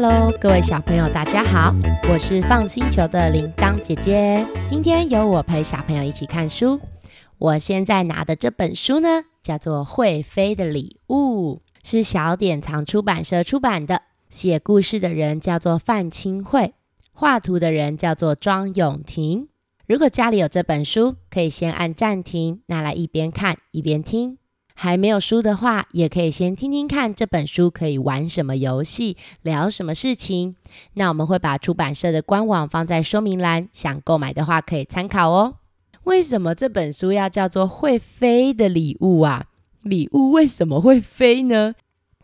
Hello，各位小朋友，大家好，我是放星球的铃铛姐姐。今天由我陪小朋友一起看书。我现在拿的这本书呢，叫做《会飞的礼物》，是小典藏出版社出版的。写故事的人叫做范钦慧，画图的人叫做庄永婷。如果家里有这本书，可以先按暂停，拿来一边看一边听。还没有书的话，也可以先听听看这本书可以玩什么游戏，聊什么事情。那我们会把出版社的官网放在说明栏，想购买的话可以参考哦。为什么这本书要叫做会飞的礼物啊？礼物为什么会飞呢？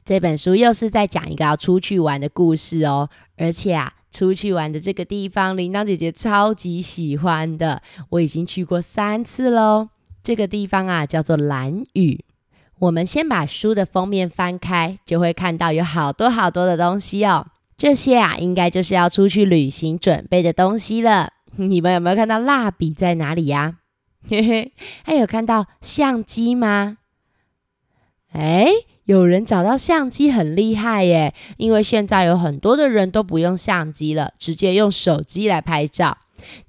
这本书又是在讲一个要出去玩的故事哦。而且啊，出去玩的这个地方，铃铛姐姐超级喜欢的，我已经去过三次喽。这个地方啊，叫做兰屿。我们先把书的封面翻开，就会看到有好多好多的东西哦。这些啊，应该就是要出去旅行准备的东西了。你们有没有看到蜡笔在哪里呀？嘿嘿，还有看到相机吗？哎，有人找到相机很厉害耶！因为现在有很多的人都不用相机了，直接用手机来拍照。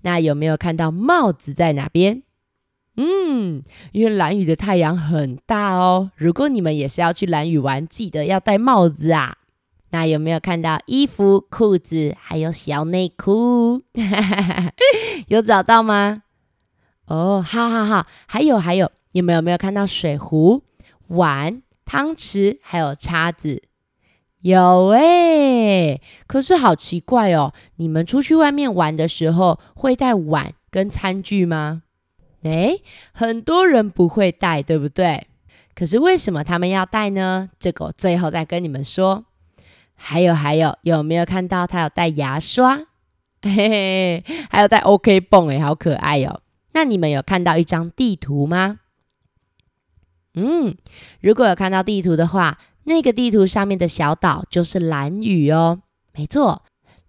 那有没有看到帽子在哪边？嗯，因为蓝屿的太阳很大哦。如果你们也是要去蓝屿玩，记得要戴帽子啊。那有没有看到衣服、裤子，还有小内裤？有找到吗？哦，好好好。还有还有，你们有没有看到水壶、碗、汤匙，还有叉子？有哎，可是好奇怪哦。你们出去外面玩的时候，会带碗跟餐具吗？诶，很多人不会带，对不对？可是为什么他们要带呢？这个我最后再跟你们说。还有还有，有没有看到他有带牙刷？嘿嘿，还有带 OK 绷，诶，好可爱哦。那你们有看到一张地图吗？嗯，如果有看到地图的话，那个地图上面的小岛就是蓝屿哦。没错，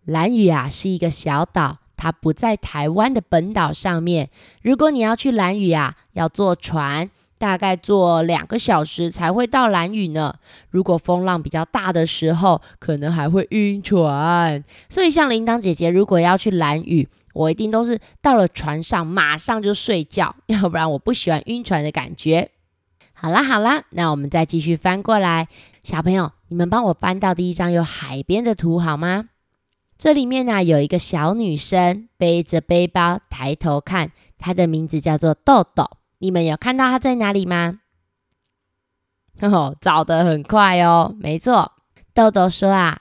蓝屿啊是一个小岛。它不在台湾的本岛上面。如果你要去兰屿啊，要坐船，大概坐两个小时才会到兰屿呢。如果风浪比较大的时候，可能还会晕船。所以，像铃铛姐姐如果要去兰屿，我一定都是到了船上马上就睡觉，要不然我不喜欢晕船的感觉。好啦好啦，那我们再继续翻过来，小朋友，你们帮我翻到第一张有海边的图好吗？这里面呢、有一个小女生背着背包抬头看，她的名字叫做豆豆。你们有看到她在哪里吗？哦，找得很快哦，没错。豆豆说啊，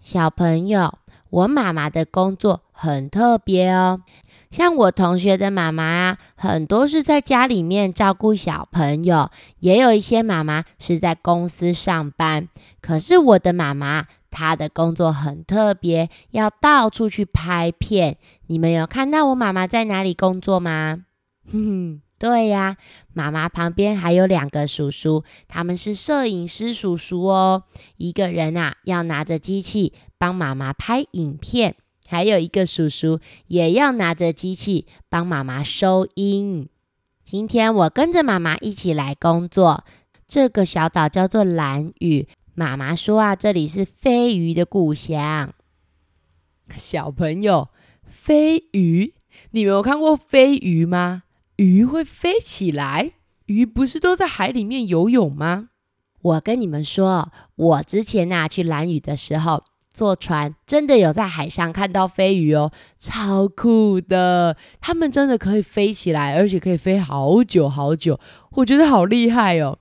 小朋友，我妈妈的工作很特别哦。像我同学的妈妈啊，很多是在家里面照顾小朋友，也有一些妈妈是在公司上班。可是我的妈妈，她的工作很特别，要到处去拍片。你们有看到我妈妈在哪里工作吗？哼哼，对呀，妈妈旁边还有两个叔叔，他们是摄影师叔叔哦。一个人啊，要拿着机器帮妈妈拍影片，还有一个叔叔也要拿着机器帮妈妈收音。今天我跟着妈妈一起来工作，这个小岛叫做蓝屿。妈妈说啊，这里是飞鱼的故乡。小朋友，飞鱼，你们有看过飞鱼吗？鱼会飞起来？鱼不是都在海里面游泳吗？我跟你们说，我之前啊去蓝屿的时候，坐船真的有在海上看到飞鱼哦，超酷的！它们真的可以飞起来，而且可以飞好久好久，我觉得好厉害哦。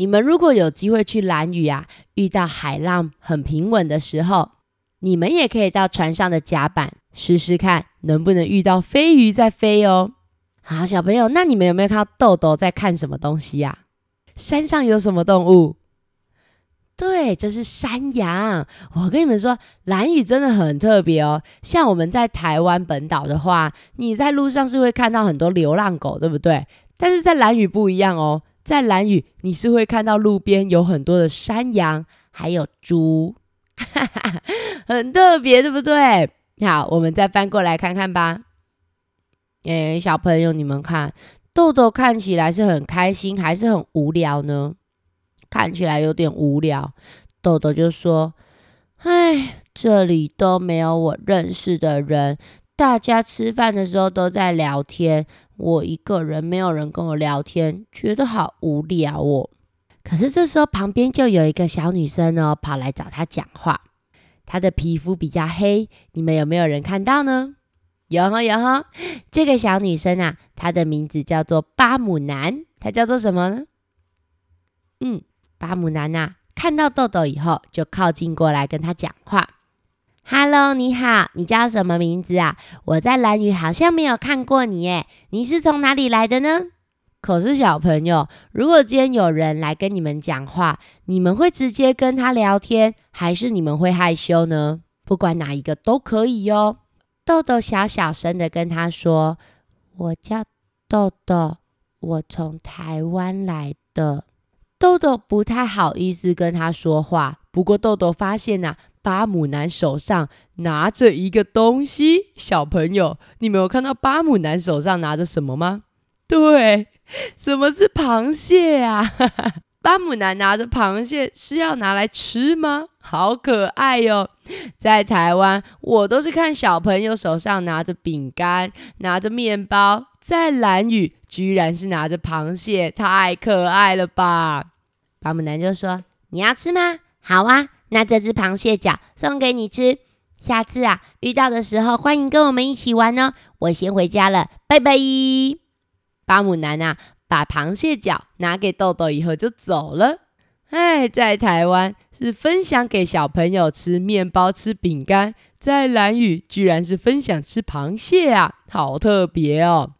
你们如果有机会去蓝屿啊，遇到海浪很平稳的时候，你们也可以到船上的甲板试试看，能不能遇到飞鱼在飞哦。好，小朋友，那你们有没有看到豆豆在看什么东西呀？山上有什么动物？对，这是山羊。我跟你们说，蓝屿真的很特别哦。像我们在台湾本岛的话，你在路上是会看到很多流浪狗，对不对？但是在蓝屿不一样哦。在蓝屿，你是会看到路边有很多的山羊，还有猪，哈哈，很特别，对不对？好，我们再翻过来看看吧。哎，小朋友，你们看，豆豆看起来是很开心，还是很无聊呢？看起来有点无聊。豆豆就说：“哎，这里都没有我认识的人，大家吃饭的时候都在聊天，我一个人没有人跟我聊天，觉得好无聊哦。可是这时候旁边就有一个小女生哦，跑来找他讲话。她的皮肤比较黑，你们有没有人看到呢？有哈有哈，这个小女生啊，她的名字叫做巴姆南，她叫做什么呢？嗯，巴姆南呐、看到豆豆以后，就靠近过来跟他讲话。“Hello，你好，你叫什么名字啊？我在蓝屿好像没有看过你耶，你是从哪里来的呢？”可是小朋友，如果今天有人来跟你们讲话，你们会直接跟他聊天，还是你们会害羞呢？不管哪一个都可以哟。豆豆小小声的跟他说：“我叫豆豆，我从台湾来的。”豆豆不太好意思跟他说话，不过豆豆发现呐、啊，巴姆男手上拿着一个东西。小朋友，你没有看到巴姆男手上拿着什么吗？对，什么是螃蟹啊？巴姆男拿着螃蟹是要拿来吃吗？好可爱哟！在台湾，我都是看小朋友手上拿着饼干，拿着面包。在蓝雨，居然是拿着螃蟹，太可爱了吧！巴姆男就说：“你要吃吗？好啊，那这只螃蟹脚送给你吃。下次啊，遇到的时候欢迎跟我们一起玩哦。我先回家了，拜拜。”巴姆男啊，把螃蟹脚拿给豆豆以后就走了。哎，在台湾是分享给小朋友吃面包、吃饼干，在蓝屿居然是分享吃螃蟹啊，好特别哦！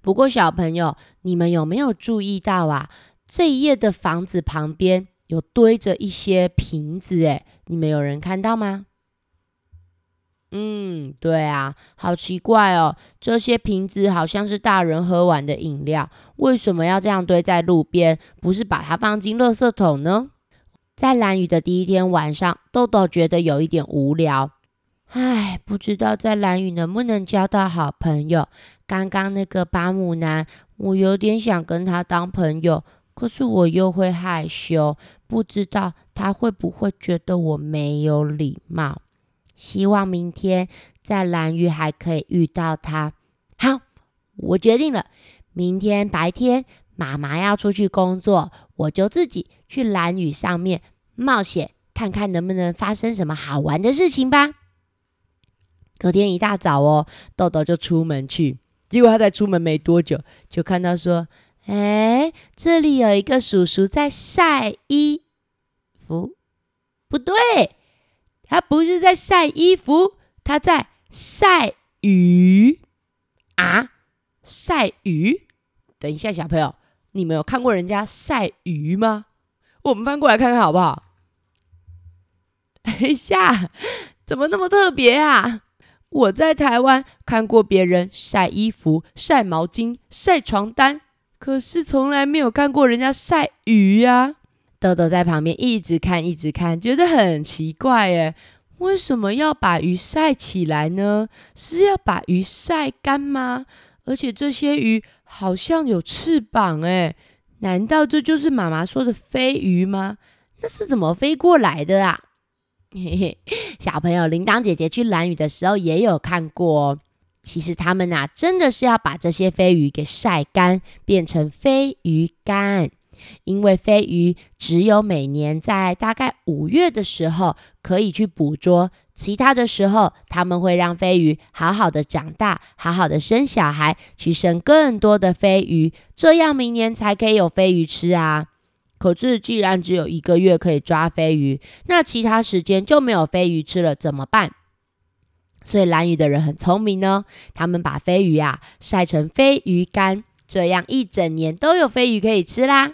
不过，小朋友，你们有没有注意到啊？这一页的房子旁边有堆着一些瓶子，诶，你们有人看到吗？嗯，对啊，好奇怪哦，这些瓶子好像是大人喝完的饮料，为什么要这样堆在路边？不是把它放进垃圾桶呢？在蓝雨的第一天晚上，豆豆觉得有一点无聊。唉，不知道在蓝雨能不能交到好朋友。刚刚那个巴姆男，我有点想跟他当朋友，可是我又会害羞，不知道他会不会觉得我没有礼貌。希望明天在蓝屿还可以遇到他。好，我决定了，明天白天妈妈要出去工作，我就自己去蓝屿上面冒险，看看能不能发生什么好玩的事情吧。隔天一大早哦，豆豆就出门去。结果他在出门没多久，就看到说：“哎，这里有一个叔叔在晒衣服。不对，他不是在晒衣服，他在晒鱼啊！晒鱼。等一下，小朋友，你们有看过人家晒鱼吗？我们翻过来看看好不好？等一下，怎么那么特别啊？”我在台湾看过别人晒衣服、晒毛巾、晒床单，可是从来没有看过人家晒鱼呀。豆豆在旁边一直看，一直看，觉得很奇怪耶，为什么要把鱼晒起来呢？是要把鱼晒干吗？而且这些鱼好像有翅膀诶，难道这就是妈妈说的飞鱼吗？那是怎么飞过来的啊？嘿嘿，小朋友，铃铛姐姐去蓝屿的时候也有看过哦。其实他们呐、啊，真的是要把这些飞鱼给晒干，变成飞鱼干。因为飞鱼只有每年在大概五月的时候可以去捕捉，其他的时候他们会让飞鱼好好的长大，好好的生小孩，去生更多的飞鱼，这样明年才可以有飞鱼吃啊。可是，既然只有一个月可以抓飞鱼，那其他时间就没有飞鱼吃了，怎么办？所以蓝鱼的人很聪明呢，他们把飞鱼啊晒成飞鱼干，这样一整年都有飞鱼可以吃啦。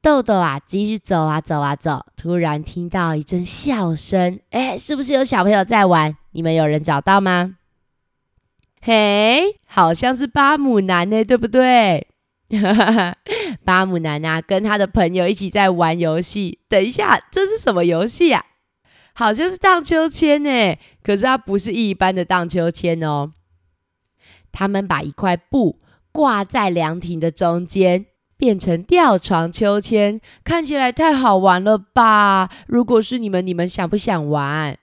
豆豆啊，继续走啊走啊走，突然听到一阵笑声，哎，是不是有小朋友在玩？你们有人找到吗？嘿，好像是巴姆南呢，对不对？巴姆南啊，跟他的朋友一起在玩游戏。等一下，这是什么游戏呀？好像是荡秋千呢，可是它不是一般的荡秋千哦。他们把一块布挂在凉亭的中间，变成吊床秋千，看起来太好玩了吧？如果是你们，你们想不想玩？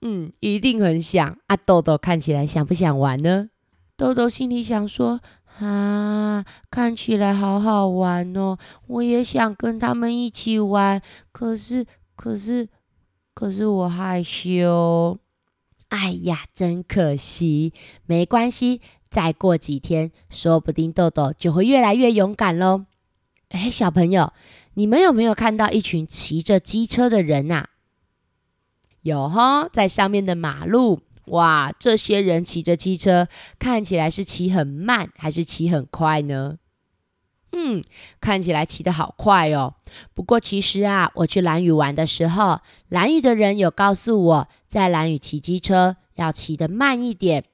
嗯，一定很想啊。豆豆看起来想不想玩呢？豆豆心里想说：啊，看起来好好玩哦，我也想跟他们一起玩。可是，可是，可是我害羞。哎呀，真可惜。没关系，再过几天，说不定豆豆就会越来越勇敢喽。哎，小朋友，你们有没有看到一群骑着机车的人呐？有哈，在上面的马路，哇，这些人骑着机车，看起来是骑很慢还是骑很快呢？嗯，看起来骑得好快哦。不过其实啊，我去蓝屿玩的时候，蓝屿的人有告诉我，在蓝屿骑机车要骑得慢一点，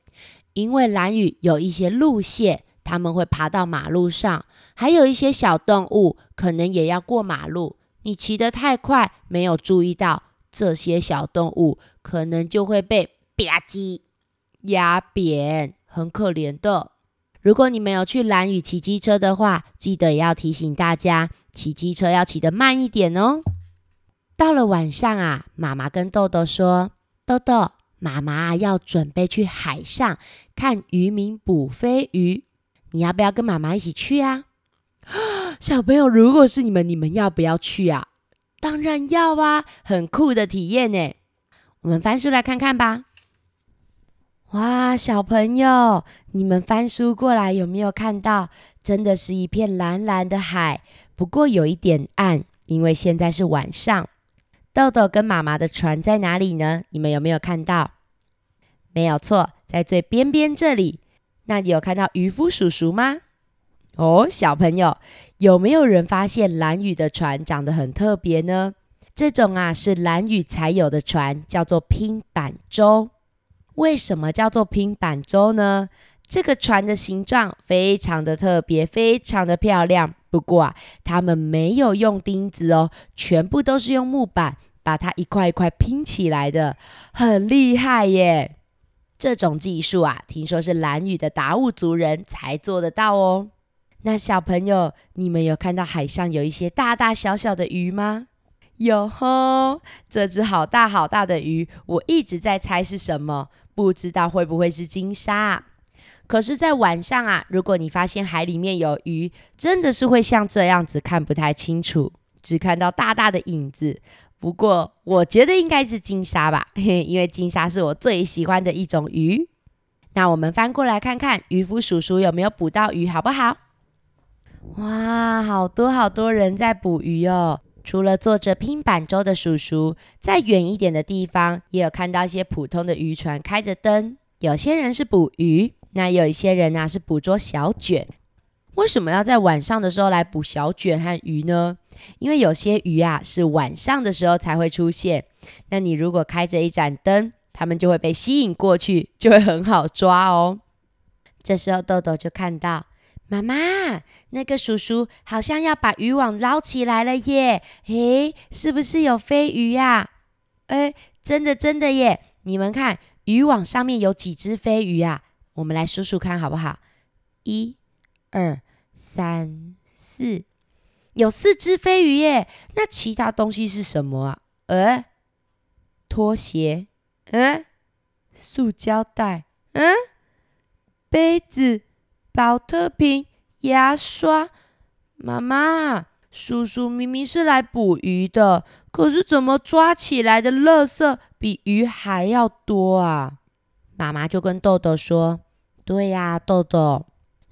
因为蓝屿有一些路线，他们会爬到马路上，还有一些小动物可能也要过马路。你骑得太快，没有注意到。这些小动物可能就会被吧唧压扁，很可怜的。如果你们有去蓝屿骑机车的话，记得也要提醒大家，骑机车要骑得慢一点哦。到了晚上啊，妈妈跟豆豆说：“豆豆，妈妈要准备去海上看渔民捕飞鱼，你要不要跟妈妈一起去啊？” 小朋友，如果是你们，你们要不要去啊？当然要啊，很酷的体验呢。我们翻书来看看吧。哇，小朋友，你们翻书过来有没有看到？真的是一片蓝蓝的海，不过有一点暗，因为现在是晚上。豆豆跟妈妈的船在哪里呢？你们有没有看到？没有错，在最边边这里。那你有看到渔夫叔叔吗？哦，小朋友，有没有人发现蓝屿的船长得很特别呢？这种啊是蓝屿才有的船，叫做拼板舟。为什么叫做拼板舟呢？这个船的形状非常的特别，非常的漂亮。不过啊，他们没有用钉子哦，全部都是用木板把它一块一块拼起来的，很厉害耶！这种技术啊，听说是蓝屿的达悟族人才做得到哦。那小朋友，你们有看到海上有一些大大小小的鱼吗？哟吼，这只好大好大的鱼，我一直在猜是什么，不知道会不会是金沙。可是，在晚上啊，如果你发现海里面有鱼，真的是会像这样子看不太清楚，只看到大大的影子。不过，我觉得应该是金沙吧，因为金沙是我最喜欢的一种鱼。那我们翻过来看看渔夫叔叔有没有捕到鱼，好不好？哇，好多好多人在捕鱼哦！除了坐着拼板舟的叔叔，在远一点的地方也有看到一些普通的渔船开着灯。有些人是捕鱼，那有一些人呢、是捕捉小卷。为什么要在晚上的时候来捕小卷和鱼呢？因为有些鱼啊是晚上的时候才会出现。那你如果开着一盏灯，它们就会被吸引过去，就会很好抓哦。这时候豆豆就看到。妈妈，那个叔叔好像要把渔网捞起来了耶！诶，是不是有飞鱼呀？诶，真的真的耶！你们看，渔网上面有几只飞鱼啊？我们来数数看好不好？一、二、三、四，有四只飞鱼耶！那其他东西是什么啊？呃，拖鞋，嗯，塑胶袋，嗯，杯子。宝特瓶、牙刷，妈妈，叔叔明明是来捕鱼的，可是怎么抓起来的垃圾比鱼还要多啊？妈妈就跟豆豆说：“对呀，豆豆，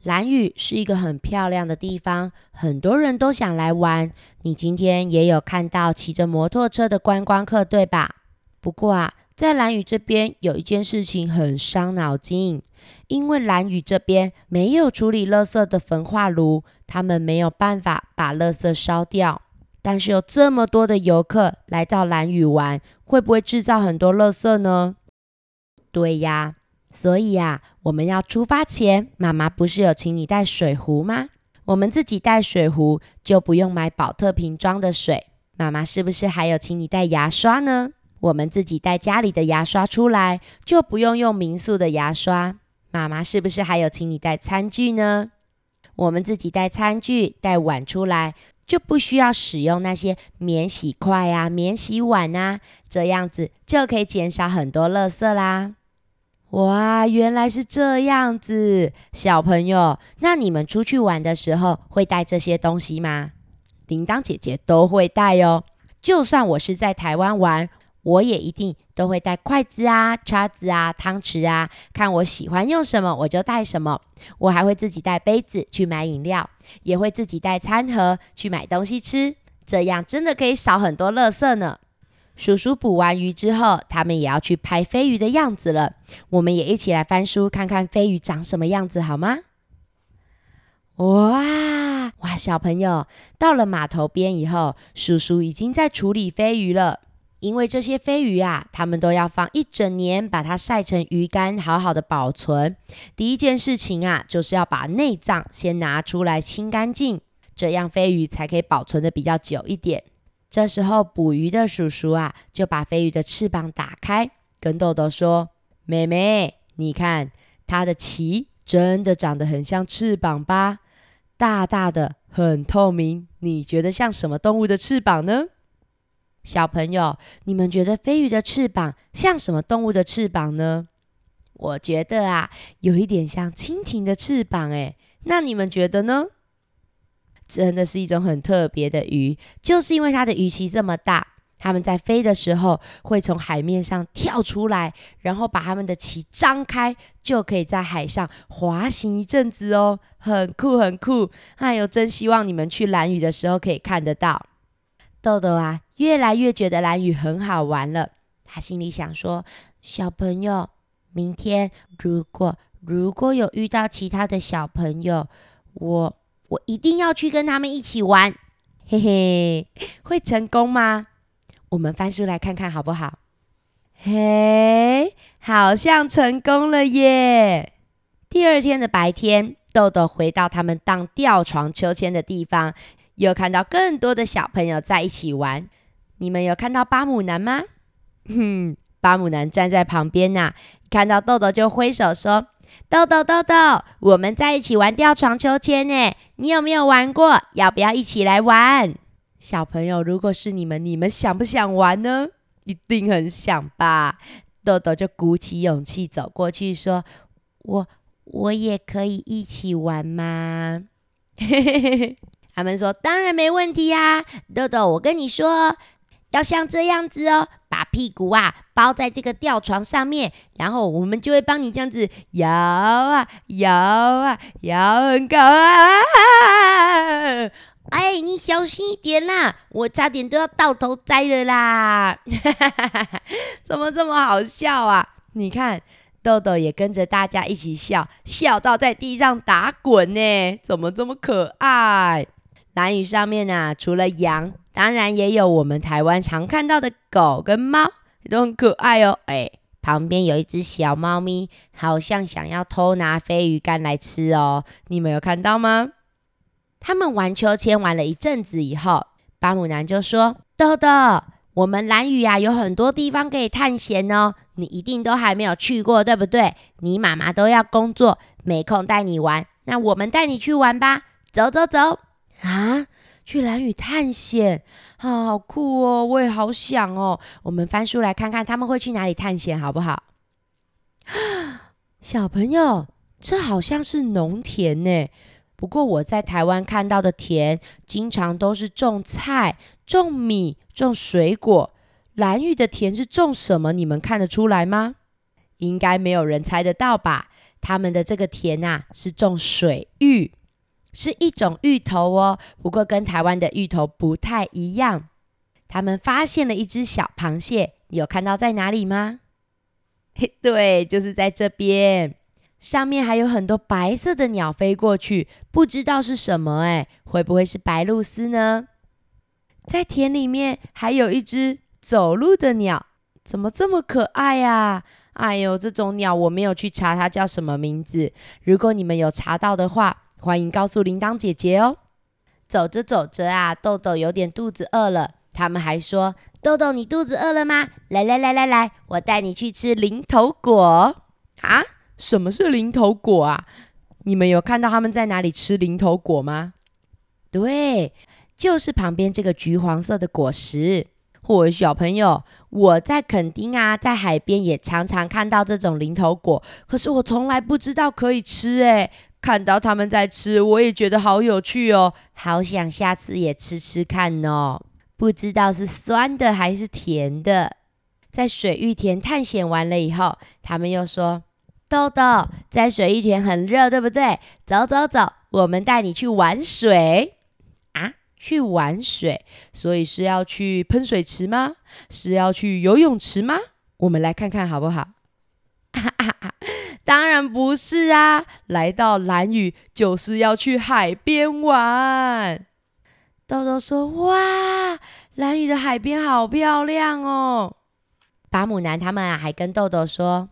蓝屿是一个很漂亮的地方，很多人都想来玩。你今天也有看到骑着摩托车的观光客，对吧？不过啊。”在蓝屿这边有一件事情很伤脑筋，因为蓝屿这边没有处理垃圾的焚化炉，他们没有办法把垃圾烧掉。但是有这么多的游客来到蓝屿玩，会不会制造很多垃圾呢？对呀，所以呀，我们要出发前，妈妈不是有请你带水壶吗？我们自己带水壶就不用买宝特瓶装的水。妈妈是不是还有请你带牙刷呢？我们自己带家里的牙刷出来，就不用用民宿的牙刷。妈妈是不是还有请你带餐具呢？我们自己带餐具、带碗出来，就不需要使用那些免洗筷啊、免洗碗啊，这样子就可以减少很多垃圾啦。哇，原来是这样子，小朋友，那你们出去玩的时候会带这些东西吗？铃铛姐姐都会带哦，就算我是在台湾玩。我也一定都会带筷子啊、叉子啊、汤匙啊，看我喜欢用什么我就带什么。我还会自己带杯子去买饮料，也会自己带餐盒去买东西吃，这样真的可以少很多垃圾呢。叔叔捕完鱼之后，他们也要去拍飞鱼的样子了。我们也一起来翻书看看飞鱼长什么样子，好吗？哇哇，小朋友，到了码头边以后，叔叔已经在处理飞鱼了。因为这些飞鱼啊，它们都要放一整年，把它晒成鱼干，好好的保存。第一件事情啊，就是要把内脏先拿出来清干净，这样飞鱼才可以保存的比较久一点。这时候捕鱼的叔叔啊，就把飞鱼的翅膀打开，跟豆豆说：“妹妹，你看它的鳍真的长得很像翅膀吧？大大的，很透明。你觉得像什么动物的翅膀呢？”小朋友，你们觉得飞鱼的翅膀像什么动物的翅膀呢？我觉得啊，有一点像蜻蜓的翅膀诶。那你们觉得呢？真的是一种很特别的鱼，就是因为它的鱼鳍这么大，它们在飞的时候会从海面上跳出来，然后把它们的鳍张开，就可以在海上滑行一阵子哦，很酷很酷。哎呦，真希望你们去蓝屿的时候可以看得到。豆豆啊，越来越觉得兰屿很好玩了。他心里想说：“小朋友，明天如果如果有遇到其他的小朋友，我我一定要去跟他们一起玩。嘿嘿，会成功吗？我们翻书来看看好不好？嘿，好像成功了耶！第二天的白天，豆豆回到他们荡吊床秋千的地方。”又看到更多的小朋友在一起玩，你们有看到巴姆男吗？哼，巴姆男站在旁边呐、看到豆豆就挥手说：“豆豆豆豆，我们在一起玩吊床秋千呢，你有没有玩过？要不要一起来玩？”小朋友，如果是你们，你们想不想玩呢？一定很想吧。豆豆就鼓起勇气走过去说：“我我也可以一起玩吗？”嘿嘿嘿嘿。他们说：“当然没问题呀，豆豆，我跟你说，要像这样子哦，把屁股啊包在这个吊床上面，然后我们就会帮你这样子摇啊摇啊摇很高啊！哎，你小心一点啦，我差点都要倒头栽了啦！怎么这么好笑啊？你看，豆豆也跟着大家一起笑，笑到在地上打滚呢，怎么这么可爱？”兰屿上面啊，除了羊，当然也有我们台湾常看到的狗跟猫，都很可爱哦。哎，旁边有一只小猫咪，好像想要偷拿飞鱼干来吃哦。你们有看到吗？他们玩秋千玩了一阵子以后，巴姆男就说：“豆豆，我们蓝屿啊，有很多地方可以探险哦。你一定都还没有去过，对不对？你妈妈都要工作，没空带你玩。那我们带你去玩吧，走走走。”啊，去蓝屿探险，好酷哦！我也好想哦。我们翻书来看看他们会去哪里探险，好不好？小朋友，这好像是农田呢。不过我在台湾看到的田，经常都是种菜、种米、种水果。蓝屿的田是种什么？你们看得出来吗？应该没有人猜得到吧？他们的这个田啊，是种水芋。是一种芋头哦，不过跟台湾的芋头不太一样。他们发现了一只小螃蟹，你有看到在哪里吗？嘿，对，就是在这边。上面还有很多白色的鸟飞过去，不知道是什么哎，会不会是白鹭鸶呢？在田里面还有一只走路的鸟，怎么这么可爱呀？哎呦，这种鸟我没有去查它叫什么名字。如果你们有查到的话，欢迎告诉铃铛姐姐哦。走着走着啊，豆豆有点肚子饿了。他们还说：“豆豆，你肚子饿了吗？来来来来来，我带你去吃零头果啊！什么是零头果啊？你们有看到他们在哪里吃零头果吗？对，就是旁边这个橘黄色的果实。或者小朋友，我在垦丁啊，在海边也常常看到这种零头果，可是我从来不知道可以吃诶。看到他们在吃，我也觉得好有趣哦，好想下次也吃吃看哦。不知道是酸的还是甜的。在水玉田探险完了以后，他们又说：“豆豆，在水玉田很热，对不对？走走走，我们带你去玩水啊。”去玩水，所以是要去喷水池吗？是要去游泳池吗？我们来看看好不好？当然不是啊！来到兰屿就是要去海边玩。豆豆说：“哇，兰屿的海边好漂亮哦！”巴姆男他们啊，还跟豆豆说。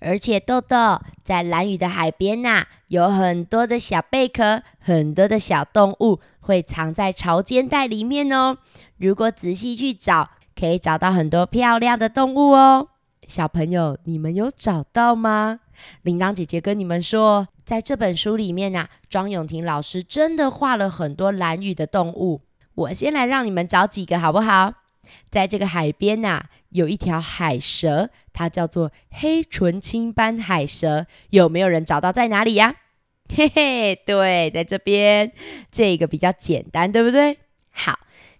而且豆豆在兰屿的海边呐、啊，有很多的小贝壳，很多的小动物会藏在潮间带里面哦。如果仔细去找，可以找到很多漂亮的动物哦。小朋友，你们有找到吗？铃铛姐姐跟你们说，在这本书里面呐、庄永婷老师真的画了很多蓝屿的动物。我先来让你们找几个好不好？在这个海边呐、有一条海蛇，它叫做黑唇青斑海蛇。有没有人找到在哪里呀？嘿嘿，对，在这边。这个比较简单，对不对？好，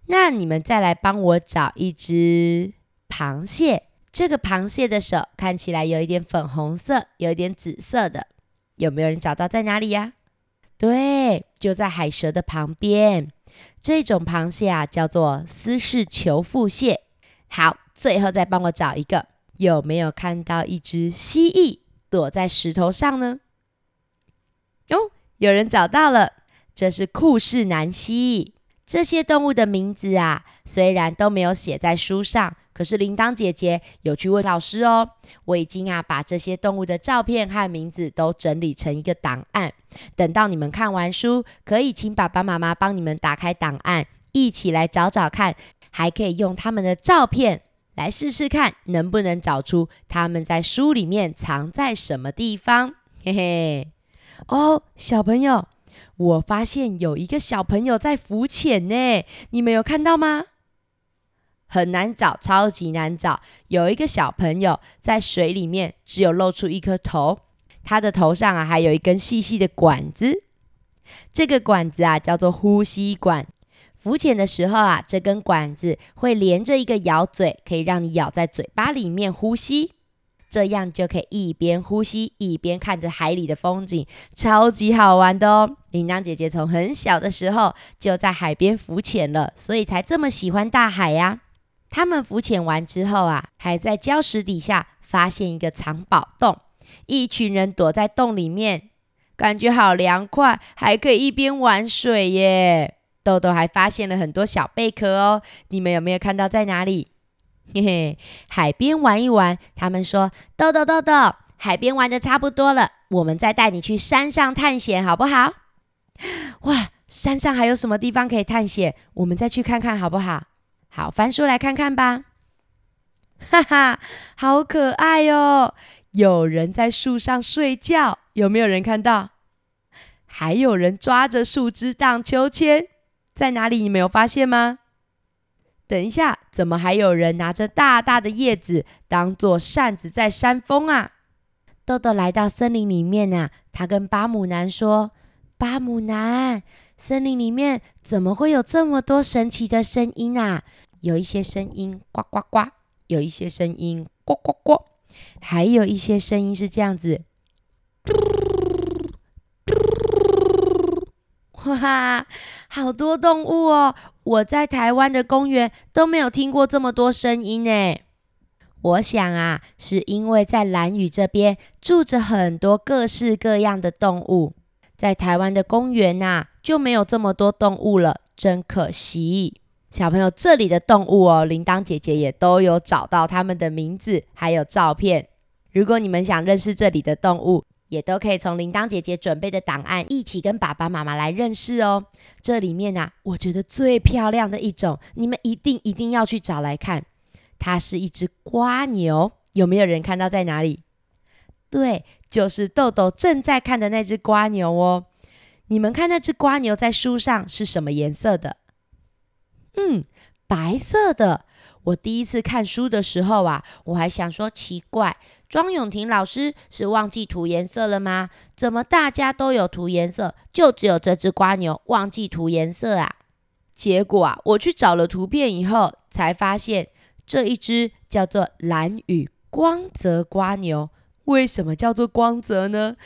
那你们再来帮我找一只螃蟹。这个螃蟹的手看起来有一点粉红色，有一点紫色的。有没有人找到在哪里呀？对，就在海蛇的旁边。这种螃蟹啊，叫做斯氏球腹蟹。好，最后再帮我找一个，有没有看到一只蜥蜴躲在石头上呢？哦，有人找到了，这是库氏南蜥蜴。这些动物的名字啊，虽然都没有写在书上。可是铃铛姐姐有去问老师哦，我已经啊把这些动物的照片和名字都整理成一个档案，等到你们看完书，可以请爸爸妈妈帮你们打开档案，一起来找找看，还可以用他们的照片来试试看，能不能找出他们在书里面藏在什么地方。嘿嘿，哦，小朋友，我发现有一个小朋友在浮潜呢，你们有看到吗？很难找，超级难找。有一个小朋友在水里面，只有露出一颗头，他的头上啊还有一根细细的管子，这个管子啊叫做呼吸管。浮潜的时候啊，这根管子会连着一个咬嘴，可以让你咬在嘴巴里面呼吸，这样就可以一边呼吸一边看着海里的风景，超级好玩的哦。铃铛姐姐从很小的时候就在海边浮潜了，所以才这么喜欢大海呀。他们浮潜完之后啊，还在礁石底下发现一个藏宝洞，一群人躲在洞里面，感觉好凉快，还可以一边玩水耶。豆豆还发现了很多小贝壳哦，你们有没有看到在哪里？嘿嘿，海边玩一玩。他们说：“豆豆豆豆，海边玩的差不多了，我们再带你去山上探险，好不好？”哇，山上还有什么地方可以探险？我们再去看看好不好？好，翻书来看看吧。哈哈，好可爱哟！有人在树上睡觉，有没有人看到？还有人抓着树枝荡秋千，在哪里？你没有发现吗？等一下，怎么还有人拿着大大的叶子当做扇子在扇风啊？豆豆来到森林里面啊，他跟巴姆男说：“巴姆男。”森林里面怎么会有这么多神奇的声音啊？有一些声音呱呱呱，有一些声音呱呱呱，还有一些声音是这样子，嘟嘟哇，好多动物哦！我在台湾的公园都没有听过这么多声音呢。我想啊，是因为在兰屿这边住着很多各式各样的动物。在台湾的公园呐、啊，就没有这么多动物了，真可惜。小朋友，这里的动物哦，铃铛姐姐也都有找到它们的名字，还有照片。如果你们想认识这里的动物，也都可以从铃铛姐姐准备的档案一起跟爸爸妈妈来认识哦。这里面啊，我觉得最漂亮的一种，你们一定一定要去找来看。它是一只瓜牛，有没有人看到在哪里？对。就是豆豆正在看的那只瓜牛哦。你们看那只蜗牛在书上是什么颜色的？嗯，白色的。我第一次看书的时候啊，我还想说奇怪，庄永婷老师是忘记涂颜色了吗？怎么大家都有涂颜色，就只有这只蜗牛忘记涂颜色啊？结果啊，我去找了图片以后，才发现这一只叫做兰屿光泽蜗牛。为什么叫做光泽呢？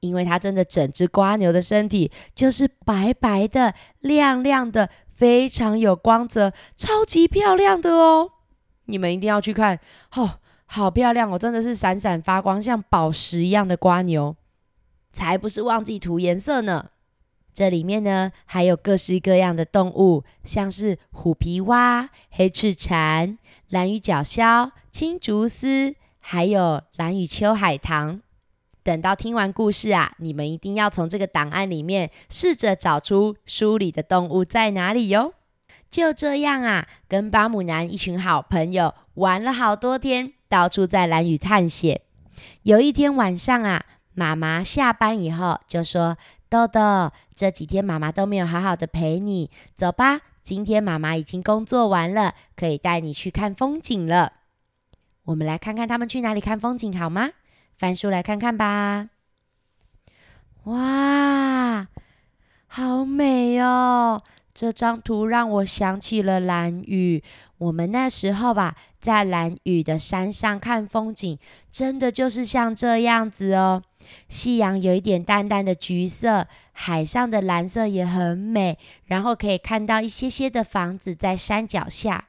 因为它真的整只蜗牛的身体就是白白的、亮亮的。非常有光泽，超级漂亮的哦！你们一定要去看，哦，好漂亮哦，真的是闪闪发光，像宝石一样的蜗牛，才不是忘记涂颜色呢。这里面呢，还有各式各样的动物，像是虎皮蛙、黑翅蝉、兰屿角鸮、青竹丝，还有兰屿秋海棠。等到听完故事啊，你们一定要从这个档案里面试着找出书里的动物在哪里哟。就这样啊，跟巴姆南一群好朋友玩了好多天，到处在蓝屿探险。有一天晚上啊，妈妈下班以后就说：“豆豆，这几天妈妈都没有好好的陪你，走吧，今天妈妈已经工作完了，可以带你去看风景了。我们来看看他们去哪里看风景好吗？”翻书来看看吧。哇，好美哦！这张图让我想起了蓝屿。我们那时候吧，在蓝屿的山上看风景，真的就是像这样子哦。夕阳有一点淡淡的橘色，海上的蓝色也很美，然后可以看到一些些的房子在山脚下。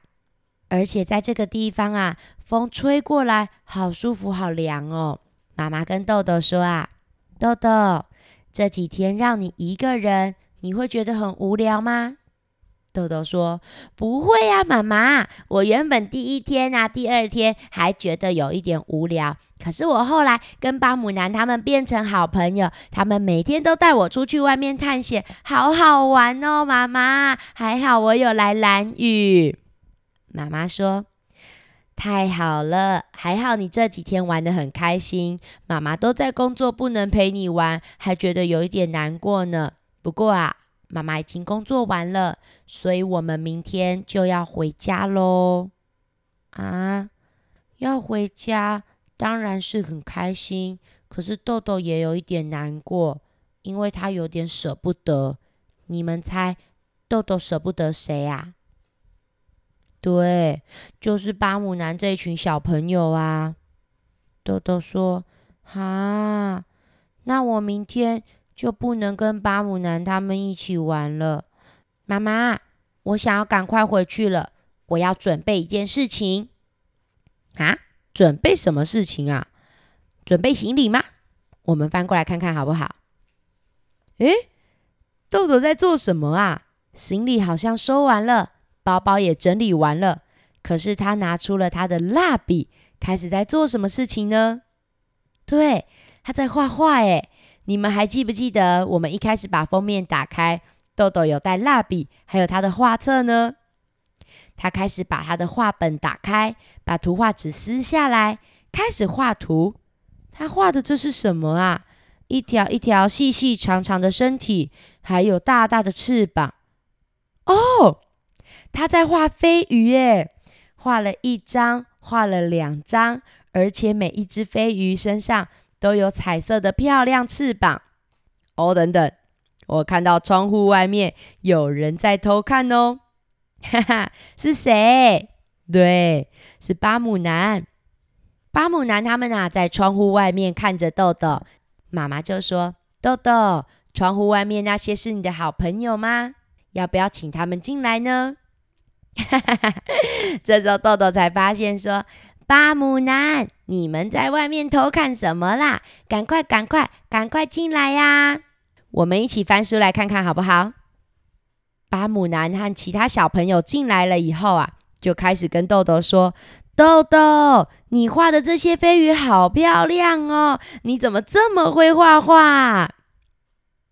而且在这个地方啊，风吹过来，好舒服，好凉哦。妈妈跟豆豆说啊，豆豆，这几天让你一个人，你会觉得很无聊吗？豆豆说不会呀，妈妈，我原本第一天啊，第二天还觉得有一点无聊，可是我后来跟巴姆南他们变成好朋友，他们每天都带我出去外面探险，好好玩哦，妈妈，还好我有来蓝雨。妈妈说。太好了，还好你这几天玩得很开心。妈妈都在工作，不能陪你玩，还觉得有一点难过呢。不过啊，妈妈已经工作完了，所以我们明天就要回家喽。啊，要回家，当然是很开心。可是豆豆也有一点难过，因为他有点舍不得。你们猜，豆豆舍不得谁啊？对，就是巴姆南这一群小朋友啊。豆豆说：“哈，那我明天就不能跟巴姆南他们一起玩了。妈妈，我想要赶快回去了，我要准备一件事情。啊，准备什么事情啊？准备行李吗？我们翻过来看看好不好？诶，豆豆在做什么啊？行李好像收完了。”包包也整理完了，可是他拿出了他的蜡笔，开始在做什么事情呢？对，他在画画诶。你们还记不记得我们一开始把封面打开，豆豆有带蜡笔，还有他的画册呢？他开始把他的画本打开，把图画纸撕下来，开始画图。他画的这是什么啊？一条一条细细长长的身体，还有大大的翅膀。哦！他在画飞鱼耶，画了一张，画了两张，而且每一只飞鱼身上都有彩色的漂亮翅膀。哦，等等，我看到窗户外面有人在偷看哦，哈哈，是谁？对，是巴姆男。巴姆男他们啊，在窗户外面看着豆豆。妈妈就说：“豆豆，窗户外面那些是你的好朋友吗？要不要请他们进来呢？”哈哈！这时候豆豆才发现说：“巴姆男，你们在外面偷看什么啦？赶快、赶快、赶快进来呀！我们一起翻书来看看好不好？”巴姆男和其他小朋友进来了以后啊，就开始跟豆豆说：“豆豆，你画的这些飞鱼好漂亮哦！你怎么这么会画画？”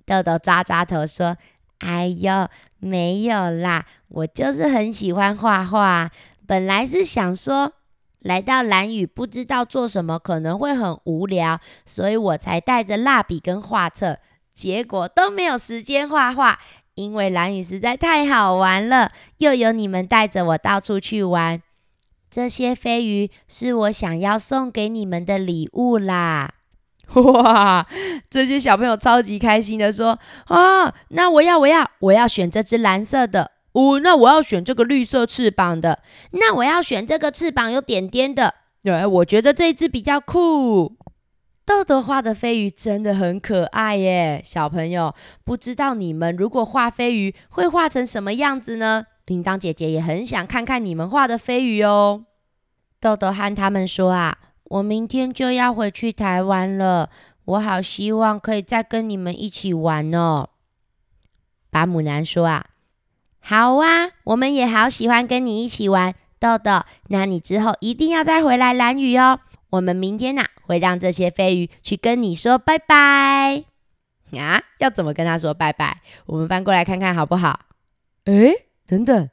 豆豆抓抓头说：“哎呦。”没有啦，我就是很喜欢画画。本来是想说，来到兰屿不知道做什么，可能会很无聊，所以我才带着蜡笔跟画册，结果都没有时间画画。因为兰屿实在太好玩了，又有你们带着我到处去玩。这些飞鱼是我想要送给你们的礼物啦！哇，这些小朋友超级开心的说：“啊，那我要，我要，我要选这只蓝色的。哦，那我要选这个绿色翅膀的。那我要选这个翅膀有点点的。哎，我觉得这一只比较酷。”豆豆画的飞鱼真的很可爱耶，小朋友，不知道你们如果画飞鱼会画成什么样子呢？铃铛姐姐也很想看看你们画的飞鱼哦。豆豆和他们说啊，我明天就要回去台湾了，我好希望可以再跟你们一起玩哦。巴姆南说啊，好啊，我们也好喜欢跟你一起玩，豆豆，那你之后一定要再回来蓝屿哦。我们明天呐、啊，会让这些飞鱼去跟你说拜拜啊！要怎么跟他说拜拜？我们翻过来看看好不好？诶，等等，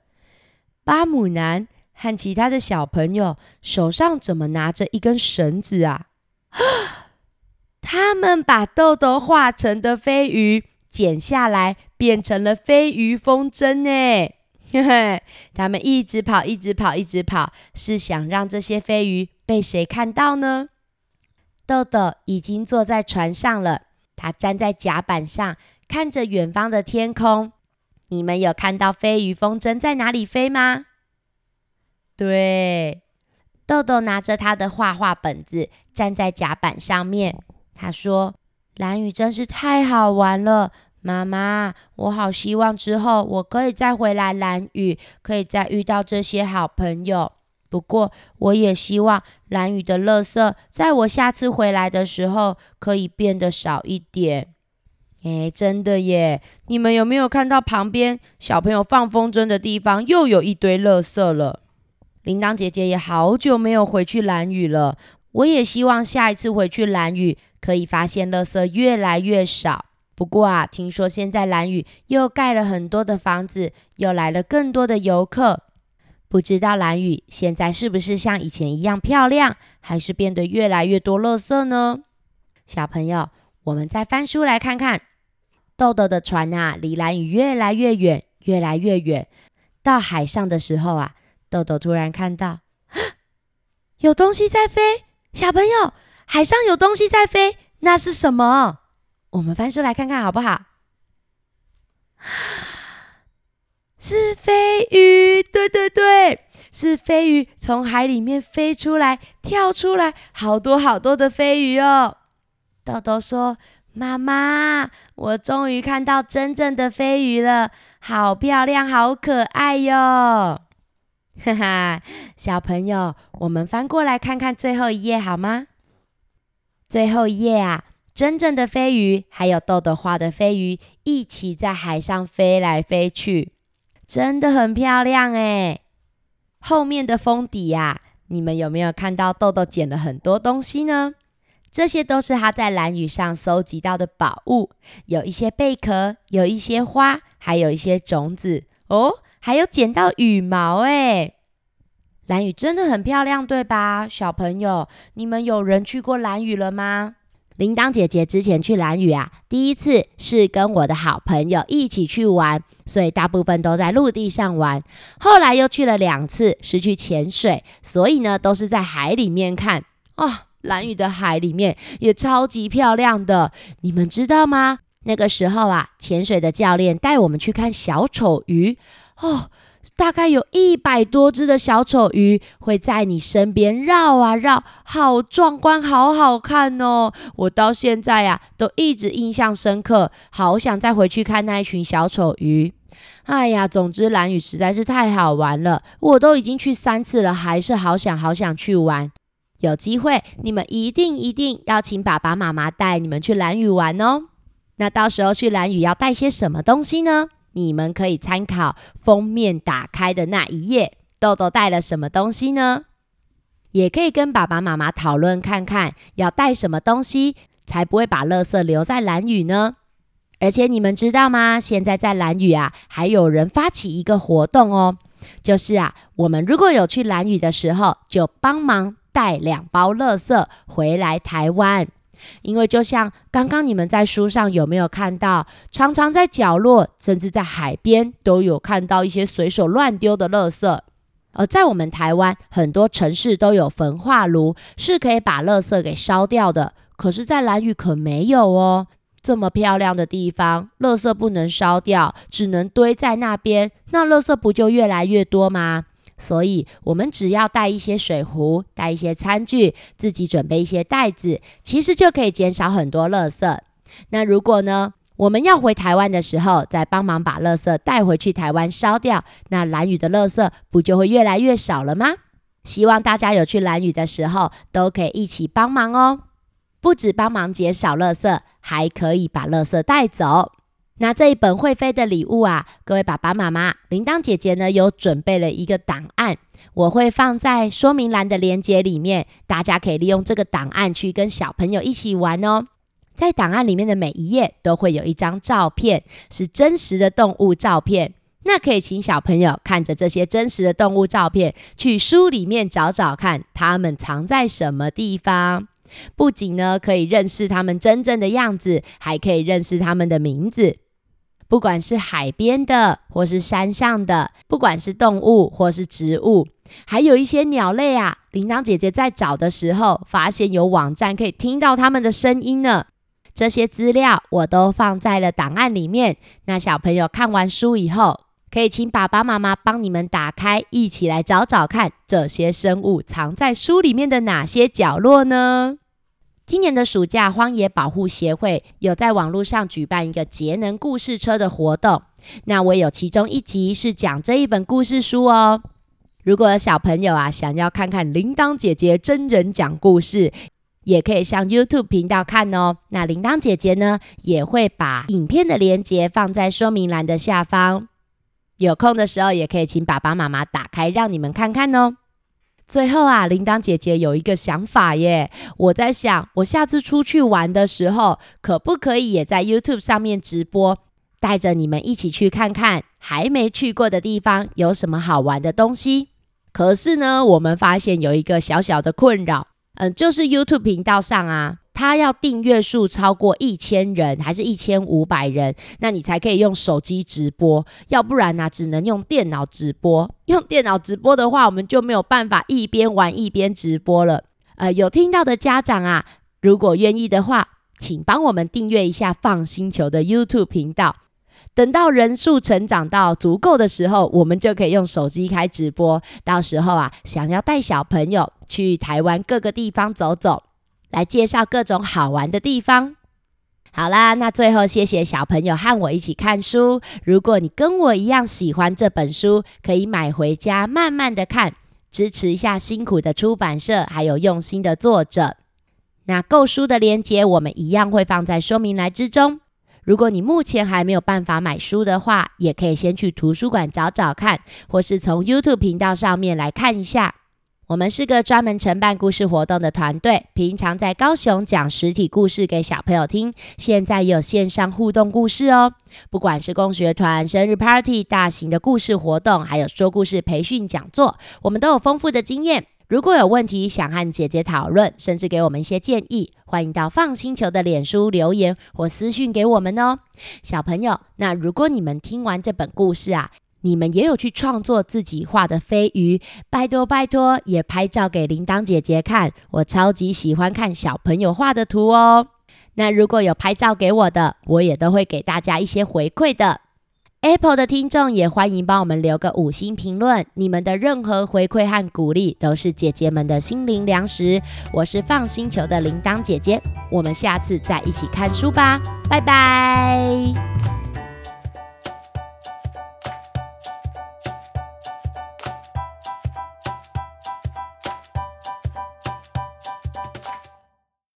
巴姆南和其他的小朋友手上怎么拿着一根绳子啊？他们把豆豆画成的飞鱼剪下来，变成了飞鱼风筝呢！嘿嘿，他们一直跑，一直跑，一直跑，是想让这些飞鱼。被谁看到呢？豆豆已经坐在船上了，他站在甲板上，看着远方的天空。你们有看到飞鱼风筝在哪里飞吗？对，豆豆拿着他的画画本子，站在甲板上面。他说：“蓝屿真是太好玩了，妈妈，我好希望之后我可以再回来蓝屿，可以再遇到这些好朋友。”不过，我也希望蓝屿的垃圾在我下次回来的时候可以变得少一点。哎，真的耶！你们有没有看到旁边小朋友放风筝的地方又有一堆垃圾了？铃铛姐姐也好久没有回去蓝屿了，我也希望下一次回去蓝屿可以发现垃圾越来越少。不过啊，听说现在蓝屿又盖了很多的房子，又来了更多的游客。不知道蓝屿现在是不是像以前一样漂亮，还是变得越来越多垃圾呢？小朋友，我们再翻书来看看。豆豆的船啊，离蓝屿越来越远，越来越远。到海上的时候啊，豆豆突然看到，有东西在飞。小朋友，海上有东西在飞，那是什么？我们翻书来看看好不好？是飞鱼，对对对，是飞鱼从海里面飞出来，跳出来，好多好多的飞鱼哦。豆豆说：“妈妈，我终于看到真正的飞鱼了，好漂亮，好可爱哟！”哈哈，小朋友，我们翻过来看看最后一页好吗？最后一页啊，真正的飞鱼还有豆豆画的飞鱼一起在海上飞来飞去。真的很漂亮诶。后面的封底呀，你们有没有看到豆豆捡了很多东西呢？这些都是他在兰屿上搜集到的宝物，有一些贝壳，有一些花，还有一些种子哦，还有捡到羽毛诶。蓝雨真的很漂亮，对吧？小朋友，你们有人去过蓝雨了吗？铃铛姐姐之前去蓝雨啊，第一次是跟我的好朋友一起去玩，所以大部分都在陆地上玩。后来又去了两次，是去潜水，所以呢都是在海里面看。哦，蓝雨的海里面也超级漂亮的，你们知道吗？那个时候啊，潜水的教练带我们去看小丑鱼。哦。大概有一百多只的小丑鱼会在你身边绕啊绕，好壮观，好好看哦！我到现在呀、啊，都一直印象深刻，好想再回去看那一群小丑鱼。哎呀，总之蓝屿实在是太好玩了，我都已经去三次了，还是好想好想去玩。有机会你们一定一定要请爸爸妈妈带你们去蓝屿玩哦。那到时候去蓝屿要带些什么东西呢？你们可以参考封面打开的那一页，豆豆带了什么东西呢？也可以跟爸爸妈妈讨论看看，要带什么东西才不会把垃圾留在兰屿呢？而且你们知道吗？现在在兰屿啊，还有人发起一个活动哦，就是啊，我们如果有去兰屿的时候，就帮忙带两包垃圾回来台湾。因为就像刚刚你们在书上有没有看到，常常在角落，甚至在海边都有看到一些随手乱丢的垃圾。而在我们台湾，很多城市都有焚化炉，是可以把垃圾给烧掉的。可是，在兰屿可没有哦。这么漂亮的地方，垃圾不能烧掉，只能堆在那边，那垃圾不就越来越多吗？所以，我们只要带一些水壶，带一些餐具，自己准备一些袋子，其实就可以减少很多垃圾。那如果呢，我们要回台湾的时候，再帮忙把垃圾带回去台湾烧掉，那蓝屿的垃圾不就会越来越少了吗？希望大家有去蓝屿的时候，都可以一起帮忙哦。不止帮忙减少垃圾，还可以把垃圾带走。那这一本会飞的礼物啊，各位爸爸妈妈，铃铛姐姐呢有准备了一个档案，我会放在说明栏的链接里面，大家可以利用这个档案去跟小朋友一起玩哦。在档案里面的每一页都会有一张照片，是真实的动物照片。那可以请小朋友看着这些真实的动物照片，去书里面找找看，它们藏在什么地方。不仅呢可以认识它们真正的样子，还可以认识它们的名字。不管是海边的，或是山上的，不管是动物或是植物，还有一些鸟类啊。铃铛姐姐在找的时候，发现有网站可以听到它们的声音呢。这些资料我都放在了档案里面。那小朋友看完书以后，可以请爸爸妈妈帮你们打开，一起来找找看，这些生物藏在书里面的哪些角落呢？今年的暑假，荒野保护协会有在网络上举办一个节能故事车的活动。那我有其中一集是讲这一本故事书哦。如果有小朋友啊想要看看铃铛姐姐真人讲故事，也可以上 YouTube 频道看哦。那铃铛姐姐呢也会把影片的连接放在说明栏的下方。有空的时候也可以请爸爸妈妈打开，让你们看看哦。最后啊，铃铛姐姐有一个想法耶。我在想，我下次出去玩的时候，可不可以也在 YouTube 上面直播，带着你们一起去看看还没去过的地方有什么好玩的东西？可是呢，我们发现有一个小小的困扰，嗯，就是 YouTube 频道上啊。他要订阅数超过一千人，还是一千五百人，那你才可以用手机直播，要不然呢、啊，只能用电脑直播。用电脑直播的话，我们就没有办法一边玩一边直播了。呃，有听到的家长啊，如果愿意的话，请帮我们订阅一下放星球的 YouTube 频道。等到人数成长到足够的时候，我们就可以用手机开直播。到时候啊，想要带小朋友去台湾各个地方走走。来介绍各种好玩的地方。好啦，那最后谢谢小朋友和我一起看书。如果你跟我一样喜欢这本书，可以买回家慢慢的看，支持一下辛苦的出版社，还有用心的作者。那购书的链接我们一样会放在说明栏之中。如果你目前还没有办法买书的话，也可以先去图书馆找找看，或是从 YouTube 频道上面来看一下。我们是个专门承办故事活动的团队，平常在高雄讲实体故事给小朋友听，现在也有线上互动故事哦。不管是共学团、生日 party、大型的故事活动，还有说故事培训讲座，我们都有丰富的经验。如果有问题想和姐姐讨论，甚至给我们一些建议，欢迎到放星球的脸书留言或私讯给我们哦。小朋友，那如果你们听完这本故事啊，你们也有去创作自己画的飞鱼，拜托拜托，也拍照给铃铛姐姐看。我超级喜欢看小朋友画的图哦。那如果有拍照给我的，我也都会给大家一些回馈的。Apple 的听众也欢迎帮我们留个五星评论，你们的任何回馈和鼓励都是姐姐们的心灵粮食。我是放星球的铃铛姐姐，我们下次再一起看书吧，拜拜。